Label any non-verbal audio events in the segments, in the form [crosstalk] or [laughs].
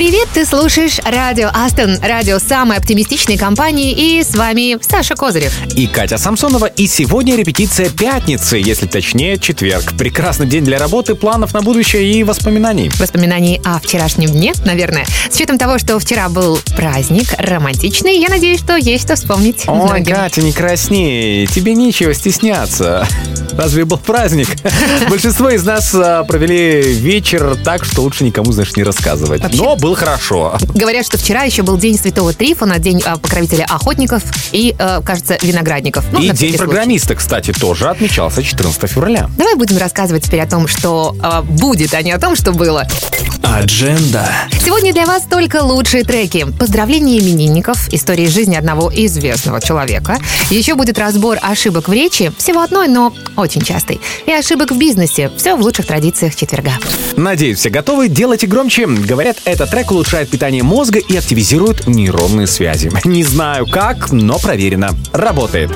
Привет, ты слушаешь радио Астон, радио самой оптимистичной компании, и с вами Саша Козырев. И Катя Самсонова. И сегодня репетиция пятницы, если точнее четверг. Прекрасный день для работы, планов на будущее и воспоминаний. Воспоминаний о вчерашнем дне, наверное. С учетом того, что вчера был праздник романтичный, я надеюсь, что есть что вспомнить. Ой, многим. Катя, не красней, тебе нечего стесняться. Разве был праздник? [laughs] Большинство из нас а, провели вечер так, что лучше никому, знаешь, не рассказывать. Но был хорошо. Говорят, что вчера еще был день Святого Трифона, день а, покровителя охотников и, э, кажется, виноградников. Ну, и день программиста, кстати, тоже отмечался 14 февраля. Давай будем рассказывать теперь о том, что э, будет, а не о том, что было. Адженда. Сегодня для вас только лучшие треки. Поздравления именинников, истории жизни одного известного человека. Еще будет разбор ошибок в речи, всего одной, но очень частой. И ошибок в бизнесе. Все в лучших традициях четверга. Надеюсь, все готовы. Делайте громче. Говорят, этот трек улучшает питание мозга и активизирует нейронные связи. [laughs] Не знаю как, но проверено. Работает.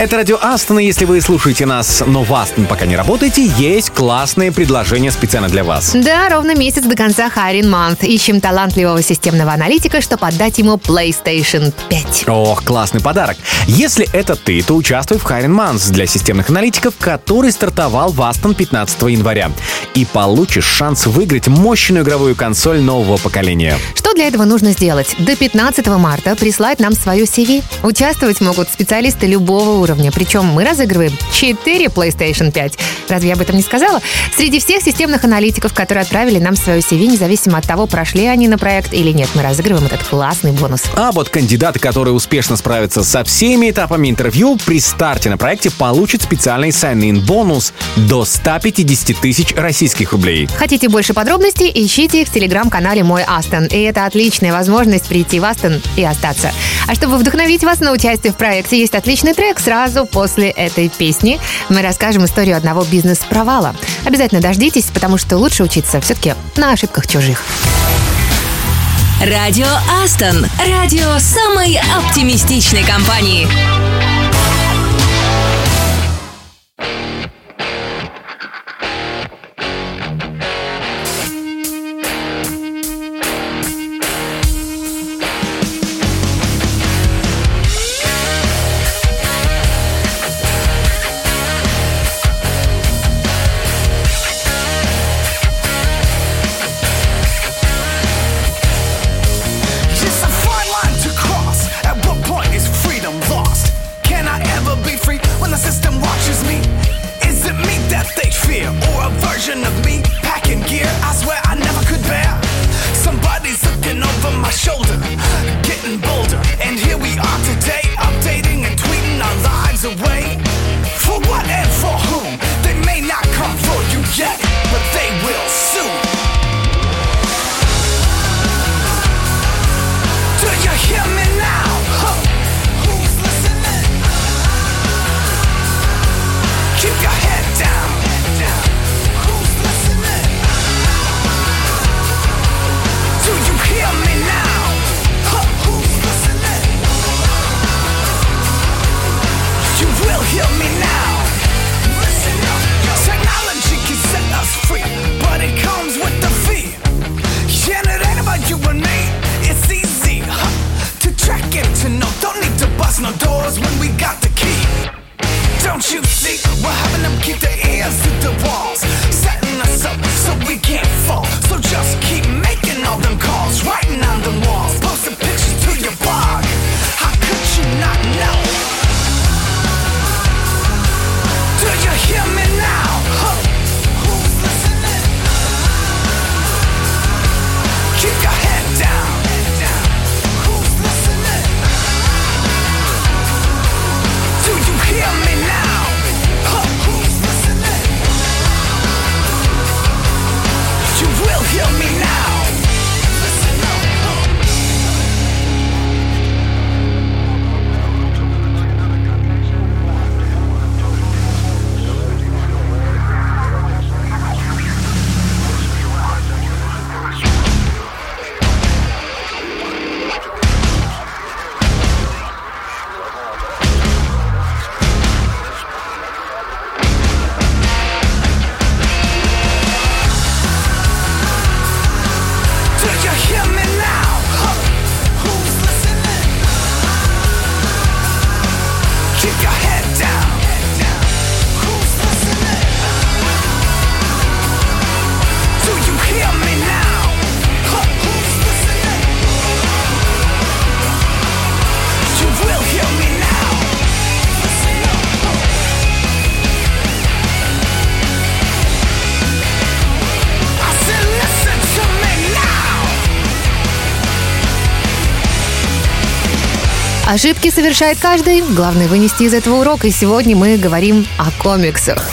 Это радио Астон, и если вы слушаете нас, но в Астон пока не работаете, есть классные предложения специально для вас. Да, ровно месяц до конца Хайрин Монth. Ищем талантливого системного аналитика, чтобы отдать ему PlayStation 5. Ох, классный подарок. Если это ты, то участвуй в Hiring Months для системных аналитиков, который стартовал в Астон 15 января. И получишь шанс выиграть мощную игровую консоль нового поколения. Что для этого нужно сделать? До 15 марта прислать нам свое CV. Участвовать могут специалисты любого уровня. Уровня. Причем мы разыгрываем 4 PlayStation 5. Разве я об этом не сказала? Среди всех системных аналитиков, которые отправили нам свое CV, независимо от того, прошли они на проект или нет, мы разыгрываем этот классный бонус. А вот кандидаты, которые успешно справятся со всеми этапами интервью, при старте на проекте получат специальный sign-in бонус до 150 тысяч российских рублей. Хотите больше подробностей? Ищите их в телеграм-канале «Мой Астон». И это отличная возможность прийти в Астон и остаться. А чтобы вдохновить вас на участие в проекте, есть отличный трек сразу после этой песни. Мы расскажем историю одного бизнес-провала. Обязательно дождитесь, потому что лучше учиться все-таки на ошибках чужих. Радио Астон. Радио самой оптимистичной компании. Ошибки совершает каждый. Главное вынести из этого урок. И сегодня мы говорим о комиксах.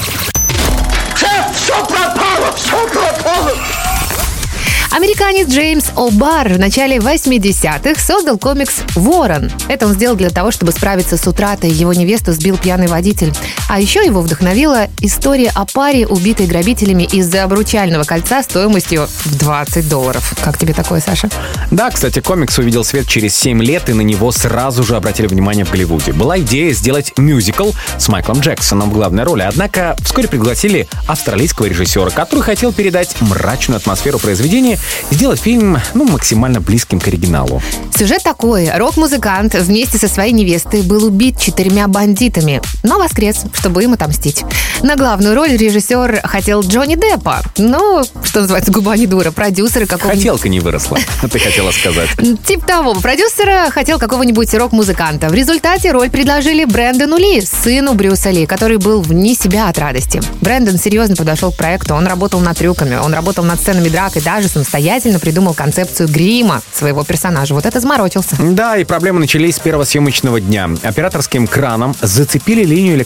Американец Джеймс О'Бар в начале 80-х создал комикс «Ворон». Это он сделал для того, чтобы справиться с утратой. Его невесту сбил пьяный водитель. А еще его вдохновила история о паре, убитой грабителями из-за обручального кольца стоимостью в 20 долларов. Как тебе такое, Саша? Да, кстати, комикс увидел свет через 7 лет, и на него сразу же обратили внимание в Голливуде. Была идея сделать мюзикл с Майклом Джексоном в главной роли, однако вскоре пригласили австралийского режиссера, который хотел передать мрачную атмосферу произведения сделать фильм ну, максимально близким к оригиналу. Сюжет такой. Рок-музыкант вместе со своей невестой был убит четырьмя бандитами, но воскрес, чтобы им отомстить. На главную роль режиссер хотел Джонни Деппа. Ну, что называется, губа не дура. Продюсеры какого-нибудь... Хотелка не выросла, [laughs] ты хотела сказать. Тип того. Продюсера хотел какого-нибудь рок-музыканта. В результате роль предложили Брэндону Ли, сыну Брюса Ли, который был вне себя от радости. Брэндон серьезно подошел к проекту. Он работал над трюками, он работал над сценами драк и даже самостоятельно придумал концепцию грима своего персонажа. Вот это заморочился. Да, и проблемы начались с первого съемочного дня. Операторским краном зацепили линию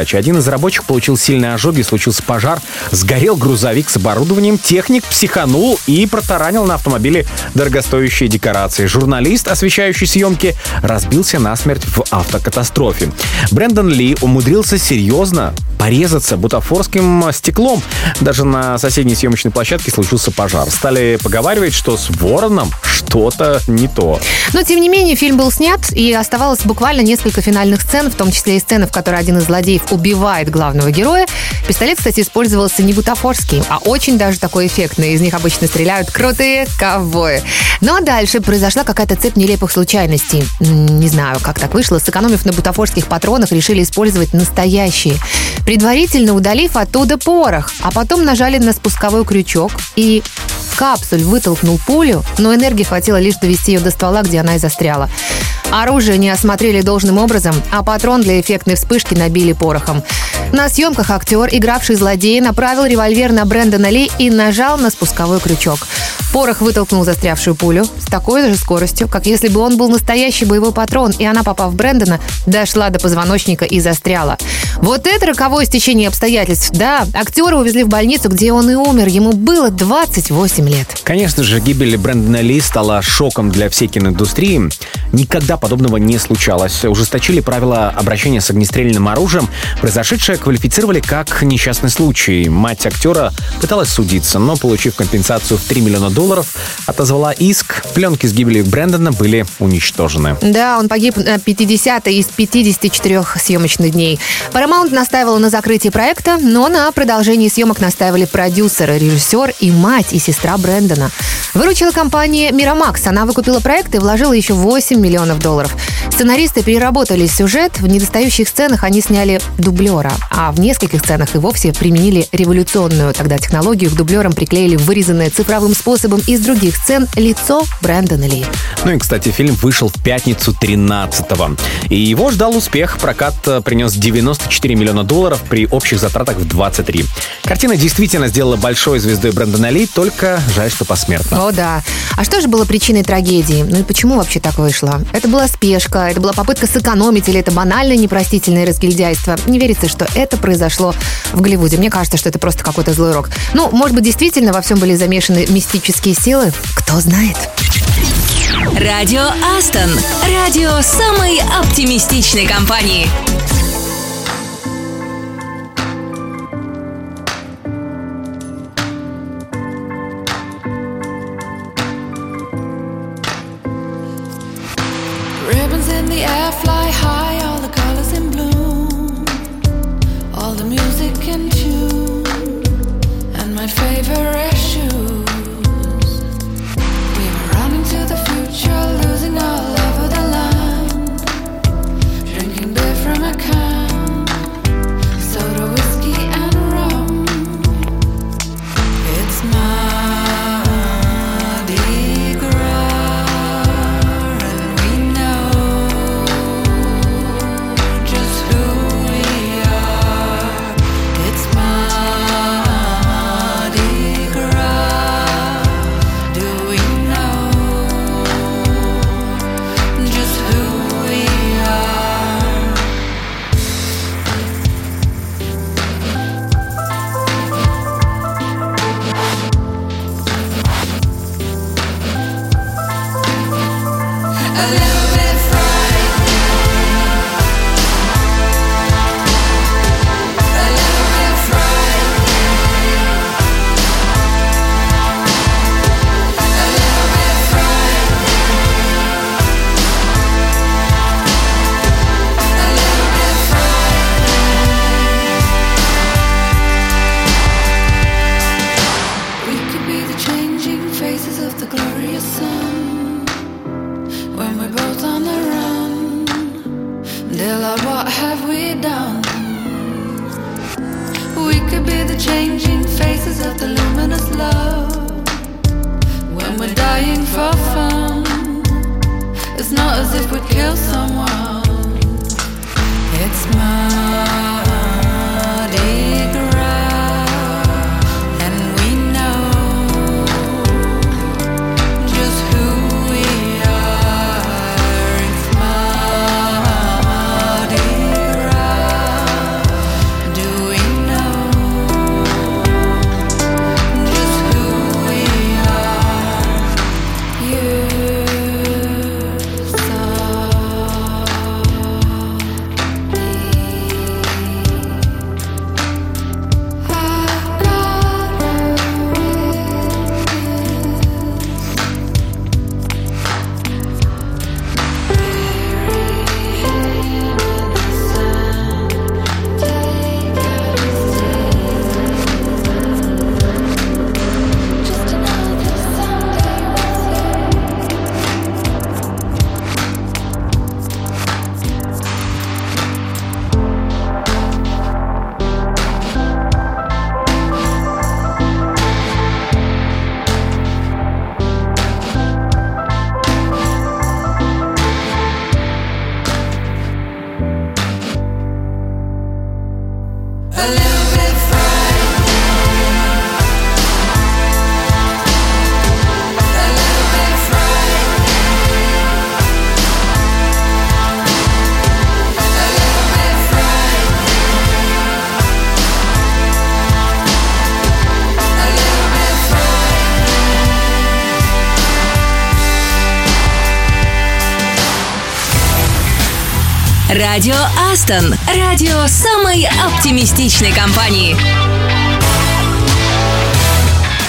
электропередачи. Один из рабочих получил сильные ожоги, случился пожар, сгорел грузовик с оборудованием, техник психанул и протаранил на автомобиле дорогостоящие декорации. Журналист, освещающий съемки, разбился насмерть в автокатастрофе. Брэндон Ли умудрился серьезно порезаться бутафорским стеклом. Даже на соседней съемочной площадке случился пожар. Стали поговаривать, что с Вороном что-то не то. Но, тем не менее, фильм был снят, и оставалось буквально несколько финальных сцен, в том числе и сцены, в которой один из злодеев убивает главного героя. Пистолет, кстати, использовался не бутафорский, а очень даже такой эффектный. Из них обычно стреляют крутые ковбои. Ну а дальше произошла какая-то цепь нелепых случайностей. Не знаю, как так вышло. Сэкономив на бутафорских патронах, решили использовать настоящие. Предварительно удалив оттуда порох, а потом нажали на спусковой крючок и капсуль вытолкнул пулю, но энергии хватило лишь довести ее до ствола, где она и застряла. Оружие не осмотрели должным образом, а патрон для эффектной вспышки набили порохом. На съемках актер, игравший злодея, направил револьвер на Брэндона Ли и нажал на спусковой крючок. Порох вытолкнул застрявшую пулю с такой же скоростью, как если бы он был настоящий боевой патрон, и она, попав в Брэндона, дошла до позвоночника и застряла. Вот это роковое стечение обстоятельств. Да, актера увезли в больницу, где он и умер. Ему было 28 лет. Конечно же, гибель Брэндона Ли стала шоком для всей киноиндустрии. Никогда подобного не случалось. Ужесточили правила обращения с огнестрельным оружием. Произошедшее квалифицировали как несчастный случай. Мать актера пыталась судиться, но, получив компенсацию в 3 миллиона долларов, отозвала иск. Пленки с гибелью Брэндона были уничтожены. Да, он погиб на 50 из 54 съемочных дней. Paramount настаивала на закрытии проекта, но на продолжении съемок настаивали продюсер, режиссер и мать и сестра Брэндона. Выручила компания Miramax. Она выкупила проект и вложила еще 8 миллионов долларов. Сценаристы переработали сюжет. В недостающих сценах они сняли дублера, а в нескольких сценах и вовсе применили революционную тогда технологию. К дублерам приклеили вырезанное цифровым способом из других сцен лицо Брэндона Ли. Ну и, кстати, фильм вышел в пятницу 13-го. И его ждал успех. Прокат э, принес 94 миллиона долларов при общих затратах в 23. Картина действительно сделала большой звездой Брэндона Ли, только жаль, что посмертно. О, да. А что же было причиной трагедии? Ну и почему вообще так вышло? Это была спешка, это была попытка сэкономить, или это банальное непростительное разгильдяйство? Не верится, что это произошло в Голливуде. Мне кажется, что это просто какой-то злой рок. Ну, может быть, действительно во всем были замешаны мистические силы? Кто знает? Радио Астон. Радио самой оптимистичной компании. Favorite Lord, what have we done? We could be the changing faces of the luminous love. When we're dying for fun, it's not as if we kill someone. It's Mardi Gras, Радио Астон. Радио самой оптимистичной компании.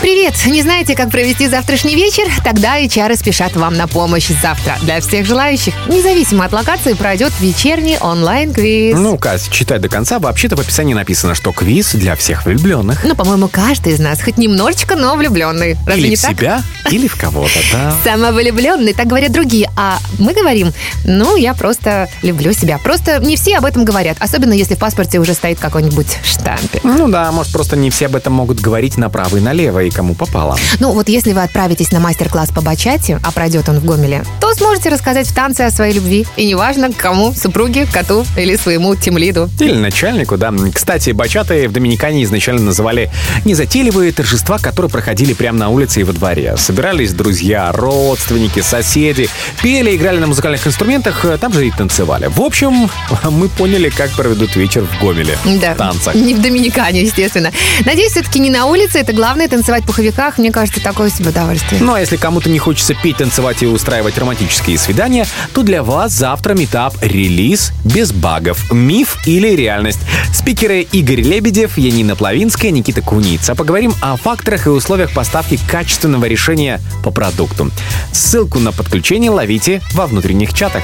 Привет! Не знаете, как провести завтрашний вечер? Тогда HR спешат вам на помощь. Завтра для всех желающих, независимо от локации, пройдет вечерний онлайн-квиз. Ну, Кать, читай до конца. Вообще-то в описании написано, что квиз для всех влюбленных. Ну, по-моему, каждый из нас хоть немножечко, но влюбленный. Разве или не в так? себя, или в кого-то, да. Самовлюбленный, так говорят другие. А мы говорим, ну, я просто люблю себя. Просто не все об этом говорят, особенно если в паспорте уже стоит какой-нибудь штампик. Ну да, может, просто не все об этом могут говорить направо и налево, и кому попало. Ну, вот если вы отправитесь на мастер-класс по бачате, а пройдет он в Гомеле, то сможете рассказать в танце о своей любви. И неважно, кому, супруге, коту или своему тимлиду. Или начальнику, да. Кстати, бачаты в Доминикане изначально называли незатейливые торжества, которые проходили прямо на улице и во дворе. Собирались друзья, родственники, соседи, пели, играли на музыкальных инструментах, э, там же и танцевали. В общем, [laughs] мы поняли, как проведут вечер в Гомеле. Да. В танцах. Не в Доминикане, естественно. Надеюсь, все-таки не на улице. Это главное танцевать в пуховиках. Мне кажется, такое себе удовольствие. Ну а если кому-то не хочется петь, танцевать и устраивать романтические свидания, то для вас завтра метап релиз без багов. Миф или реальность. Спикеры Игорь Лебедев, Янина Плавинская, Никита Куница. Поговорим о факторах и условиях поставки качественного решения по продукту. Ссылку на подключение ловите во внутренних чатах.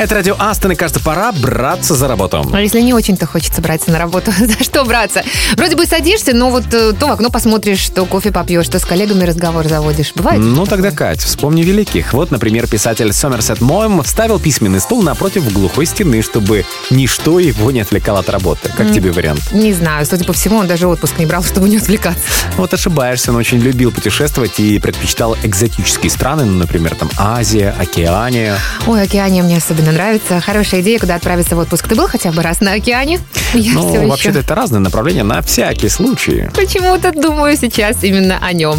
Это радио Астон, и кажется, пора браться за работу. А если не очень-то хочется браться на работу, [laughs] за что браться? Вроде бы садишься, но вот э, то в окно посмотришь, то кофе попьешь, то с коллегами разговор заводишь. Бывает? Ну тогда, Кать, вспомни великих. Вот, например, писатель Сомерсет Моем вставил письменный стул напротив глухой стены, чтобы ничто его не отвлекало от работы. Как тебе вариант? Не знаю, судя по всему, он даже отпуск не брал, [laughs] чтобы не отвлекаться. Вот ошибаешься, он очень любил путешествовать и предпочитал экзотические страны, ну, например, там Азия, Океания. Ой, океане мне особенно нравится. Хорошая идея, куда отправиться в отпуск. Ты был хотя бы раз на океане? [laughs] Я Ну, вообще-то еще это разные направления на всякий случай. почему-то думаю сейчас именно о нем.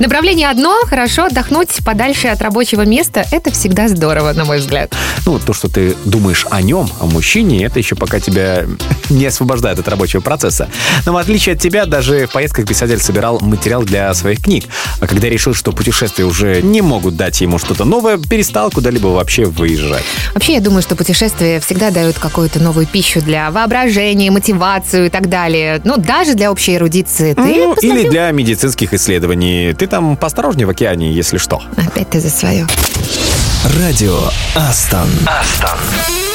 Направление одно, хорошо отдохнуть подальше от рабочего места. Это всегда здорово, на мой взгляд. Ну, то, что ты думаешь о нем, о мужчине, это еще пока тебя [laughs] не освобождает от рабочего процесса. Но в отличие от тебя, даже в поездках писатель собирал материал для своих книг. А когда решил, что путешествия уже не могут дать ему что-то новое, перестал куда-либо вообще выезжать. Вообще, я думаю, что путешествия всегда дают какую-то новую пищу для воображения, мотивацию и так далее. Ну, даже для общей эрудиции. Ты Ну, посмотри- или для медицинских исследований. Ты там поосторожнее в океане, если что. Опять ты за свое. Радио Астон. Hot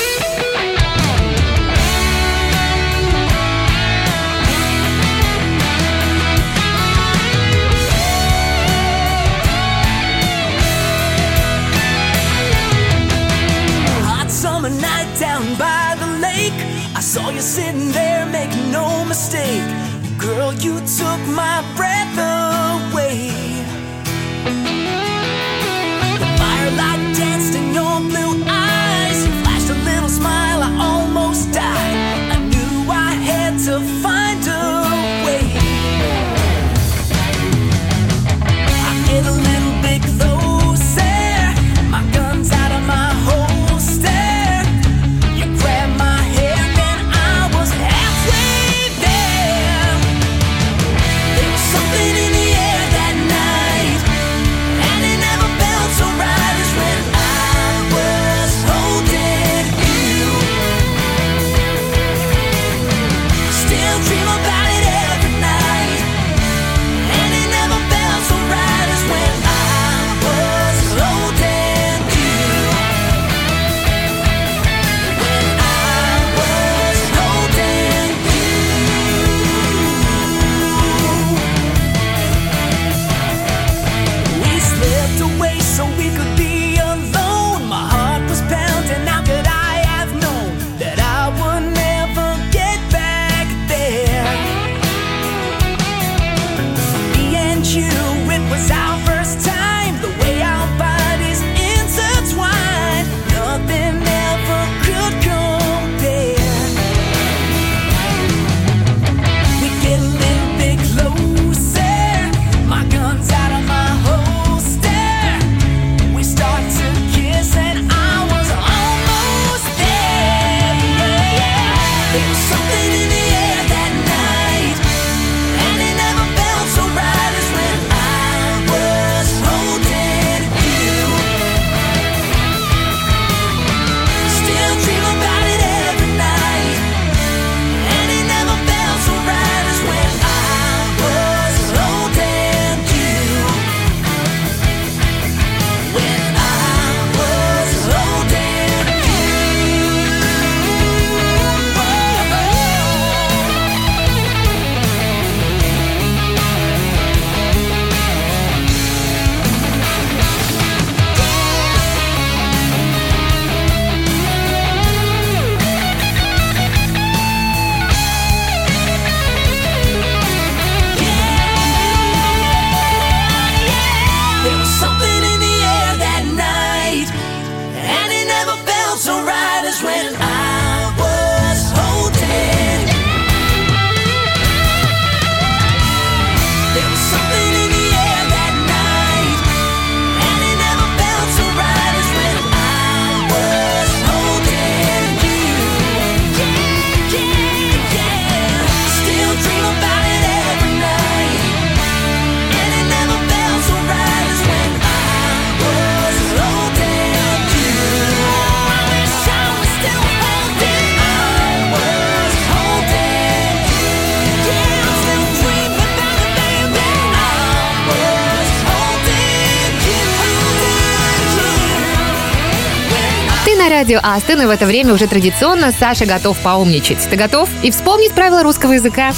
радио Астон, и в это время уже традиционно Саша готов поумничать. Ты готов? И вспомнить правила русского языка.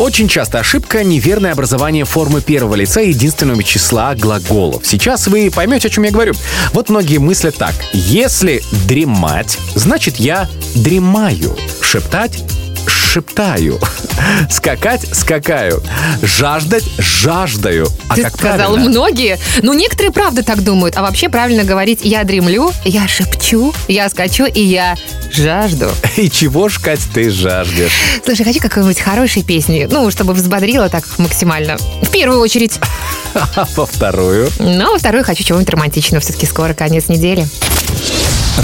Очень часто ошибка – неверное образование формы первого лица единственного числа глаголов. Сейчас вы поймете, о чем я говорю. Вот многие мыслят так. Если дремать, значит я дремаю. Шептать шептаю. [laughs] Скакать скакаю. Жаждать жаждаю. А Ты как сказал правильно? многие. Ну, некоторые правда так думают. А вообще правильно говорить «я дремлю», «я шепчу», «я скачу» и «я жажду». [laughs] И чего ж, Кать, ты жаждешь? Слушай, хочу какой-нибудь хорошей песни, ну, чтобы взбодрила так максимально. В первую очередь. А [laughs] во вторую? Ну, а во вторую хочу чего-нибудь романтичного. Все-таки скоро конец недели.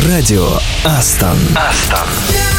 Радио Астон. Down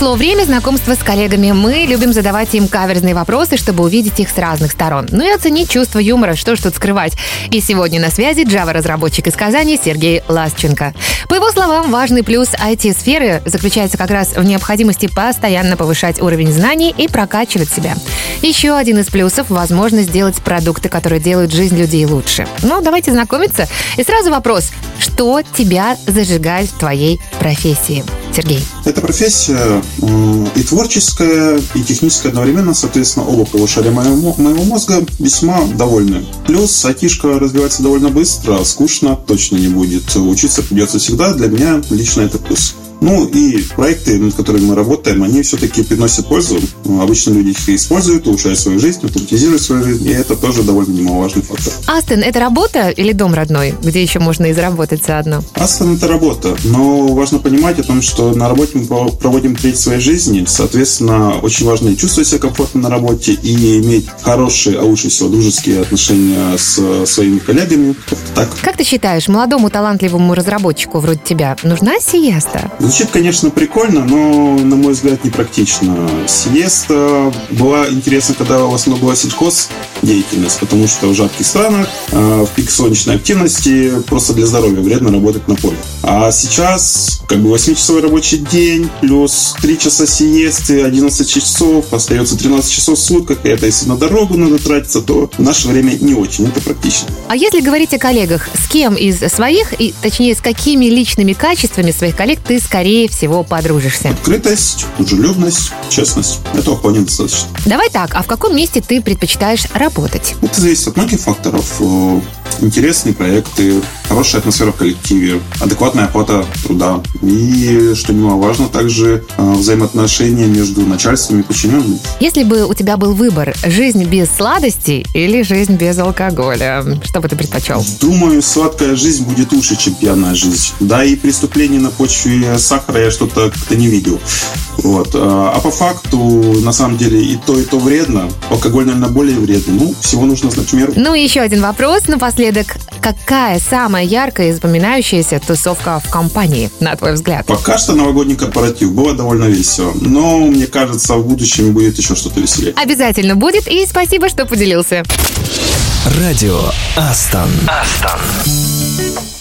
пришло время знакомства с коллегами. Мы любим задавать им каверзные вопросы, чтобы увидеть их с разных сторон. Ну и оценить чувство юмора, что ж тут скрывать. И сегодня на связи Java-разработчик из Казани Сергей Ластченко. По его словам, важный плюс IT-сферы заключается как раз в необходимости постоянно повышать уровень знаний и прокачивать себя. Еще один из плюсов – возможность сделать продукты, которые делают жизнь людей лучше. Ну, давайте знакомиться. И сразу вопрос, что тебя зажигает в твоей профессии? Сергей. Эта профессия и творческая, и техническая одновременно, соответственно, оба полушария моего, моего мозга весьма довольны. Плюс айтишка развивается довольно быстро, скучно точно не будет. Учиться придется всегда, для меня лично это плюс. Ну и проекты, над которыми мы работаем, они все-таки приносят пользу. Обычно люди их используют, улучшают свою жизнь, автоматизируют свою жизнь, и это тоже довольно немаловажный фактор. Астон, это работа или дом родной, где еще можно и заработать заодно? Астон – это работа, но важно понимать о том, что на работе мы про- проводим треть своей жизни, соответственно, очень важно чувствовать себя комфортно на работе, и иметь хорошие, а лучше всего дружеские отношения с своими коллегами. Так. Как ты считаешь, молодому талантливому разработчику вроде тебя нужна сиеста? Звучит, конечно, прикольно, но, на мой взгляд, непрактично. Сиеста была интересна, когда в основном была сельхоз деятельность, потому что в жарких странах, э, в пик солнечной активности просто для здоровья вредно работать на поле. А сейчас как бы 8-часовой рабочий день, плюс 3 часа сиесты, 11 часов, остается 13 часов в сутках, и это если на дорогу надо тратиться, то в наше время не очень это практично. А если говорить о коллегах, с кем из своих, и точнее, с какими личными качествами своих коллег ты, скорее всего, подружишься? Открытость, дружелюбность, честность. Этого вполне достаточно. Давай так, а в каком месте ты предпочитаешь работать? Это зависит от многих факторов. Э, Интересные проекты, хорошая атмосфера в коллективе, адекватная оплата труда. И, что немаловажно, также э, взаимоотношения между начальством и подчиненными. Если бы у тебя был выбор, жизнь без сладостей или жизнь без алкоголя, что бы ты предпочел? Думаю, сладкая жизнь будет лучше, чем пьяная жизнь. Да, и преступлений на почве сахара я что-то как-то не видел. Вот. А а по факту, на самом деле, и то, и то вредно. Алкоголь, наверное, более вредный. Ну, всего нужно знать меру. Ну и еще один вопрос напоследок. Какая самая яркая и запоминающаяся тусовка в компании, на твой взгляд? Пока что новогодний корпоратив было довольно весело. Но, мне кажется, в будущем будет еще что-то веселее. Обязательно будет, и спасибо, что поделился. Радио Астон. Some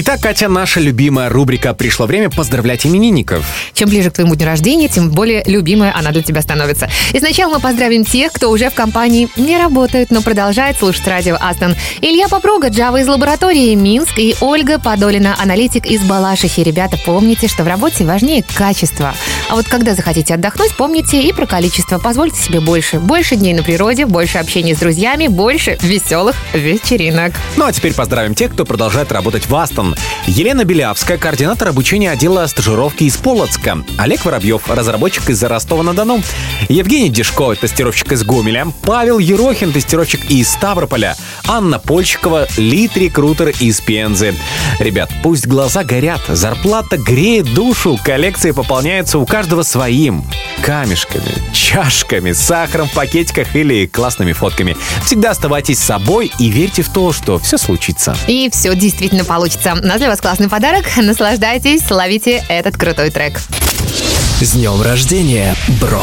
Итак, Катя, наша любимая рубрика «Пришло время поздравлять именинников». Чем ближе к твоему дню рождения, тем более любимая она для тебя становится. И сначала мы поздравим тех, кто уже в компании не работает, но продолжает слушать радио Астон. Илья Попруга, Джава из лаборатории Минск и Ольга Подолина, аналитик из Балашихи. Ребята, помните, что в работе важнее качество. А вот когда захотите отдохнуть, помните и про количество. Позвольте себе больше. Больше дней на природе, больше общения с друзьями, больше веселых вечеринок. Ну а теперь поздравим тех, кто продолжает работать в Астон. Елена Белявская, координатор обучения отдела стажировки из Полоцка. Олег Воробьев, разработчик из Ростова-на-Дону. Евгений Дешко, тестировщик из Гомеля. Павел Ерохин, тестировщик из Ставрополя. Анна Польщикова, лид-рекрутер из Пензы. Ребят, пусть глаза горят, зарплата греет душу, коллекции пополняются у каждого своим. Камешками, чашками, сахаром в пакетиках или классными фотками. Всегда оставайтесь собой и верьте в то, что все случится. И все действительно получится. У нас для вас классный подарок. Наслаждайтесь, ловите этот крутой трек. С днем рождения, бро!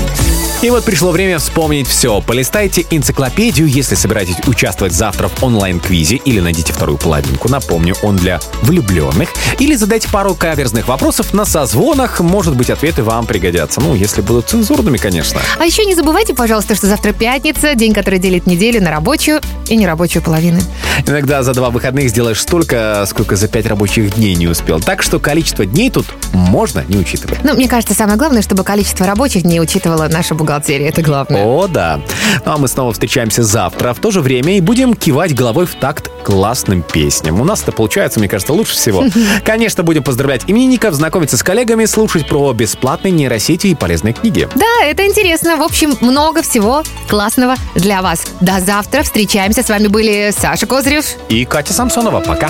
И вот пришло время вспомнить все. Полистайте энциклопедию, если собираетесь участвовать завтра в онлайн-квизе или найдите вторую половинку. Напомню, он для влюбленных. Или задайте пару каверзных вопросов на созвонах. Может быть, ответы вам пригодятся. Ну, если будут цензурными, конечно. А еще не забывайте, пожалуйста, что завтра пятница, день, который делит неделю на рабочую и нерабочую половины. Иногда за два выходных сделаешь столько, сколько за пять рабочих дней не успел. Так что количество дней тут можно не учитывать. Ну, мне кажется, самое главное, чтобы количество рабочих дней учитывала наша бухгалтерия. Бухгалтерии, это главное. О, да. Ну а мы снова встречаемся завтра в то же время и будем кивать головой в такт классным песням. У нас это получается, мне кажется, лучше всего. [laughs] Конечно, будем поздравлять именинников, знакомиться с коллегами, слушать про бесплатные нейросети и полезные книги. Да, это интересно. В общем, много всего классного для вас. До завтра. Встречаемся. С вами были Саша Козырев. И Катя Самсонова. Пока.